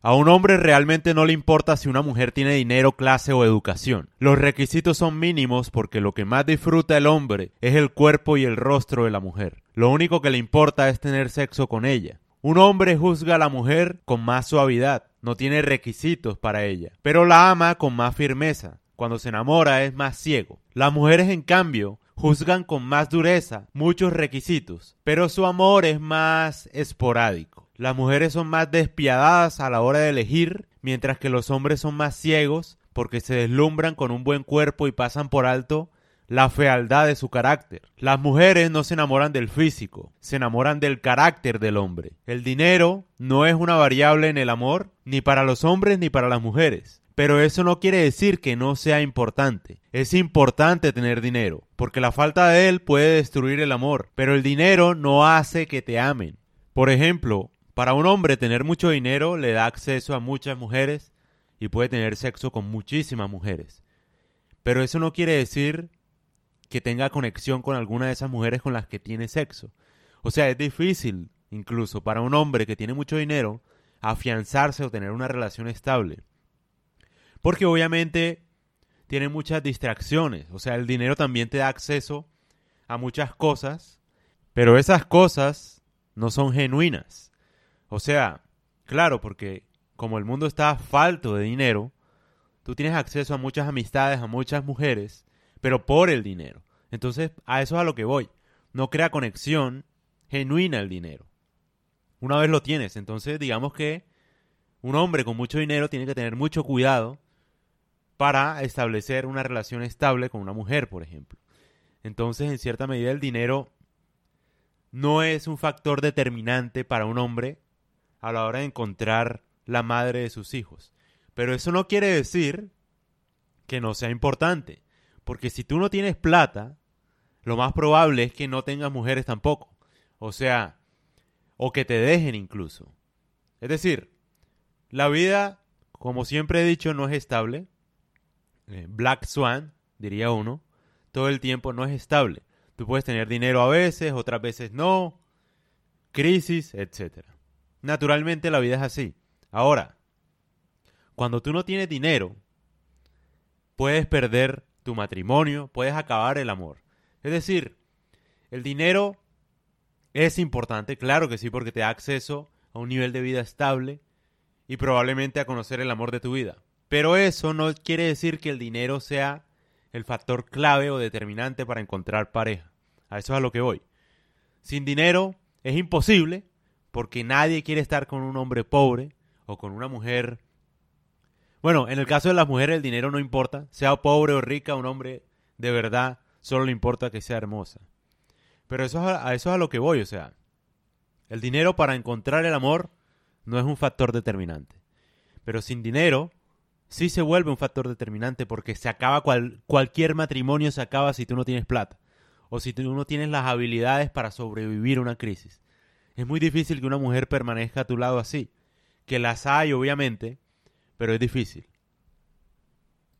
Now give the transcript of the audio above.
A un hombre realmente no le importa si una mujer tiene dinero, clase o educación. Los requisitos son mínimos porque lo que más disfruta el hombre es el cuerpo y el rostro de la mujer. Lo único que le importa es tener sexo con ella. Un hombre juzga a la mujer con más suavidad, no tiene requisitos para ella, pero la ama con más firmeza. Cuando se enamora es más ciego. Las mujeres, en cambio, juzgan con más dureza muchos requisitos, pero su amor es más esporádico. Las mujeres son más despiadadas a la hora de elegir, mientras que los hombres son más ciegos porque se deslumbran con un buen cuerpo y pasan por alto la fealdad de su carácter. Las mujeres no se enamoran del físico, se enamoran del carácter del hombre. El dinero no es una variable en el amor, ni para los hombres ni para las mujeres. Pero eso no quiere decir que no sea importante. Es importante tener dinero, porque la falta de él puede destruir el amor, pero el dinero no hace que te amen. Por ejemplo, para un hombre tener mucho dinero le da acceso a muchas mujeres y puede tener sexo con muchísimas mujeres. Pero eso no quiere decir que tenga conexión con alguna de esas mujeres con las que tiene sexo. O sea, es difícil incluso para un hombre que tiene mucho dinero afianzarse o tener una relación estable. Porque obviamente tiene muchas distracciones. O sea, el dinero también te da acceso a muchas cosas, pero esas cosas no son genuinas. O sea, claro, porque como el mundo está falto de dinero, tú tienes acceso a muchas amistades, a muchas mujeres, pero por el dinero. Entonces, a eso es a lo que voy. No crea conexión genuina el dinero. Una vez lo tienes, entonces digamos que un hombre con mucho dinero tiene que tener mucho cuidado para establecer una relación estable con una mujer, por ejemplo. Entonces, en cierta medida, el dinero no es un factor determinante para un hombre a la hora de encontrar la madre de sus hijos. Pero eso no quiere decir que no sea importante, porque si tú no tienes plata, lo más probable es que no tengas mujeres tampoco. O sea, o que te dejen incluso. Es decir, la vida, como siempre he dicho, no es estable. Eh, Black Swan, diría uno, todo el tiempo no es estable. Tú puedes tener dinero a veces, otras veces no, crisis, etcétera. Naturalmente la vida es así. Ahora, cuando tú no tienes dinero, puedes perder tu matrimonio, puedes acabar el amor. Es decir, el dinero es importante, claro que sí, porque te da acceso a un nivel de vida estable y probablemente a conocer el amor de tu vida. Pero eso no quiere decir que el dinero sea el factor clave o determinante para encontrar pareja. A eso es a lo que voy. Sin dinero es imposible porque nadie quiere estar con un hombre pobre o con una mujer. Bueno, en el caso de las mujeres el dinero no importa, sea pobre o rica, un hombre de verdad solo le importa que sea hermosa. Pero eso a, eso es a lo que voy, o sea, el dinero para encontrar el amor no es un factor determinante. Pero sin dinero sí se vuelve un factor determinante porque se acaba cualquier matrimonio se acaba si tú no tienes plata o si tú no tienes las habilidades para sobrevivir a una crisis. Es muy difícil que una mujer permanezca a tu lado así. Que las hay, obviamente, pero es difícil.